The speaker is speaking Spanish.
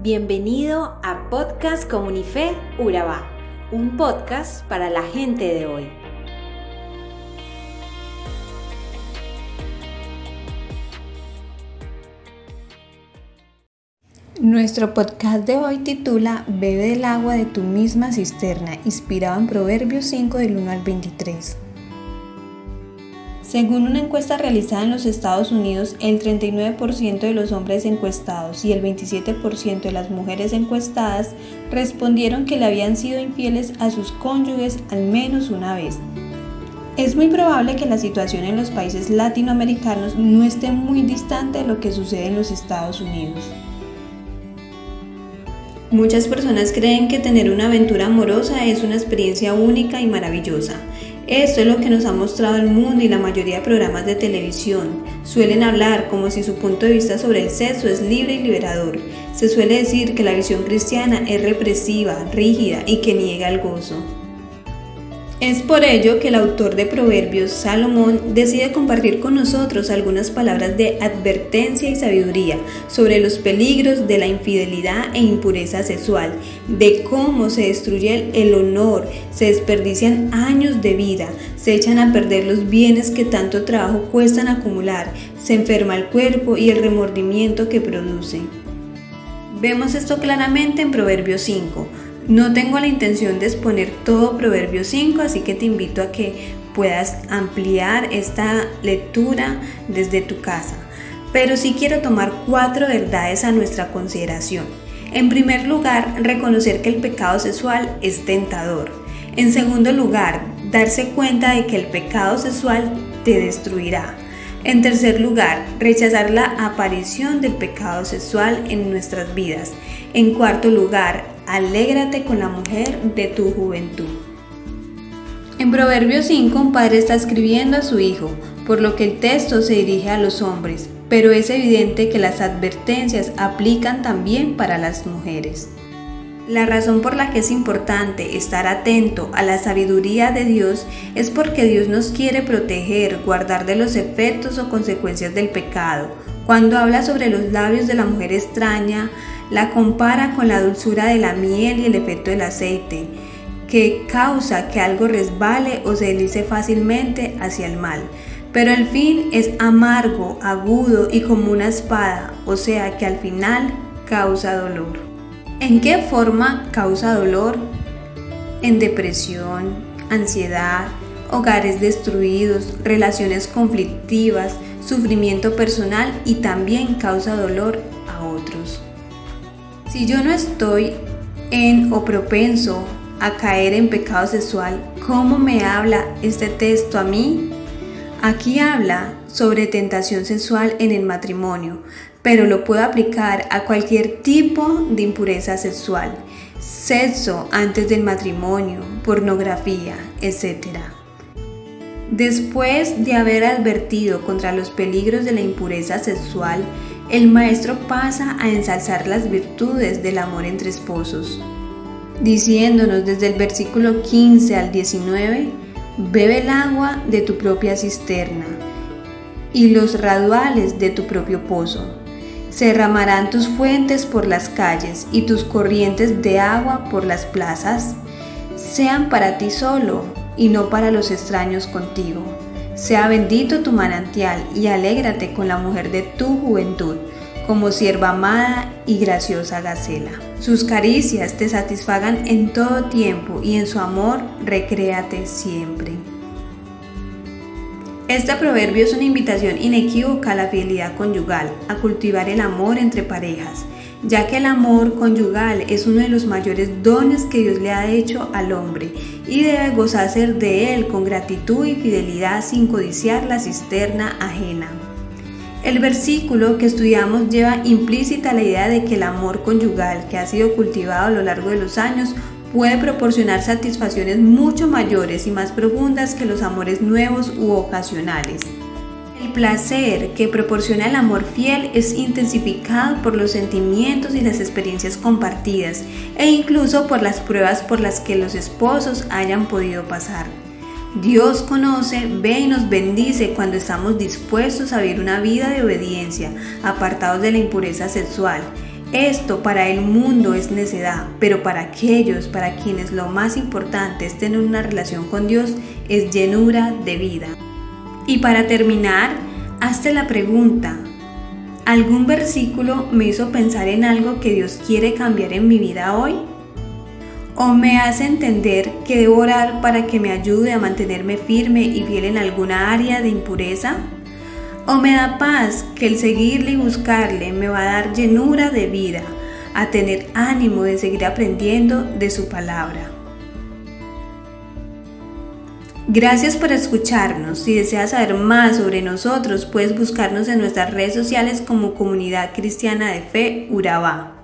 Bienvenido a Podcast Comunife Urabá, un podcast para la gente de hoy. Nuestro podcast de hoy titula Bebe del agua de tu misma cisterna, inspirado en Proverbios 5 del 1 al 23. Según una encuesta realizada en los Estados Unidos, el 39% de los hombres encuestados y el 27% de las mujeres encuestadas respondieron que le habían sido infieles a sus cónyuges al menos una vez. Es muy probable que la situación en los países latinoamericanos no esté muy distante de lo que sucede en los Estados Unidos. Muchas personas creen que tener una aventura amorosa es una experiencia única y maravillosa. Esto es lo que nos ha mostrado el mundo y la mayoría de programas de televisión. Suelen hablar como si su punto de vista sobre el sexo es libre y liberador. Se suele decir que la visión cristiana es represiva, rígida y que niega el gozo. Es por ello que el autor de Proverbios, Salomón, decide compartir con nosotros algunas palabras de advertencia y sabiduría sobre los peligros de la infidelidad e impureza sexual, de cómo se destruye el honor, se desperdician años de vida, se echan a perder los bienes que tanto trabajo cuestan acumular, se enferma el cuerpo y el remordimiento que produce. Vemos esto claramente en Proverbios 5 no tengo la intención de exponer todo Proverbio 5, así que te invito a que puedas ampliar esta lectura desde tu casa. Pero sí quiero tomar cuatro verdades a nuestra consideración. En primer lugar, reconocer que el pecado sexual es tentador. En segundo lugar, darse cuenta de que el pecado sexual te destruirá. En tercer lugar, rechazar la aparición del pecado sexual en nuestras vidas. En cuarto lugar, alégrate con la mujer de tu juventud. En Proverbios 5 un padre está escribiendo a su hijo, por lo que el texto se dirige a los hombres, pero es evidente que las advertencias aplican también para las mujeres. La razón por la que es importante estar atento a la sabiduría de Dios es porque Dios nos quiere proteger, guardar de los efectos o consecuencias del pecado. Cuando habla sobre los labios de la mujer extraña, la compara con la dulzura de la miel y el efecto del aceite, que causa que algo resbale o se deslice fácilmente hacia el mal. Pero el fin es amargo, agudo y como una espada, o sea que al final causa dolor. ¿En qué forma causa dolor? En depresión, ansiedad, hogares destruidos, relaciones conflictivas, sufrimiento personal y también causa dolor a otros. Si yo no estoy en o propenso a caer en pecado sexual, ¿cómo me habla este texto a mí? Aquí habla sobre tentación sexual en el matrimonio, pero lo puedo aplicar a cualquier tipo de impureza sexual, sexo antes del matrimonio, pornografía, etc. Después de haber advertido contra los peligros de la impureza sexual, el maestro pasa a ensalzar las virtudes del amor entre esposos, diciéndonos desde el versículo 15 al 19, bebe el agua de tu propia cisterna y los raduales de tu propio pozo. Se derramarán tus fuentes por las calles y tus corrientes de agua por las plazas. Sean para ti solo y no para los extraños contigo sea bendito tu manantial y alégrate con la mujer de tu juventud, como sierva amada y graciosa gacela. Sus caricias te satisfagan en todo tiempo y en su amor recréate siempre. Este proverbio es una invitación inequívoca a la fidelidad conyugal, a cultivar el amor entre parejas ya que el amor conyugal es uno de los mayores dones que Dios le ha hecho al hombre y debe gozarse de él con gratitud y fidelidad sin codiciar la cisterna ajena. El versículo que estudiamos lleva implícita la idea de que el amor conyugal que ha sido cultivado a lo largo de los años puede proporcionar satisfacciones mucho mayores y más profundas que los amores nuevos u ocasionales. El placer que proporciona el amor fiel es intensificado por los sentimientos y las experiencias compartidas e incluso por las pruebas por las que los esposos hayan podido pasar. Dios conoce, ve y nos bendice cuando estamos dispuestos a vivir una vida de obediencia, apartados de la impureza sexual. Esto para el mundo es necedad, pero para aquellos para quienes lo más importante es tener una relación con Dios es llenura de vida. Y para terminar, hazte la pregunta, ¿algún versículo me hizo pensar en algo que Dios quiere cambiar en mi vida hoy? ¿O me hace entender que debo orar para que me ayude a mantenerme firme y fiel en alguna área de impureza? ¿O me da paz que el seguirle y buscarle me va a dar llenura de vida, a tener ánimo de seguir aprendiendo de su palabra? Gracias por escucharnos. Si deseas saber más sobre nosotros, puedes buscarnos en nuestras redes sociales como Comunidad Cristiana de Fe Urabá.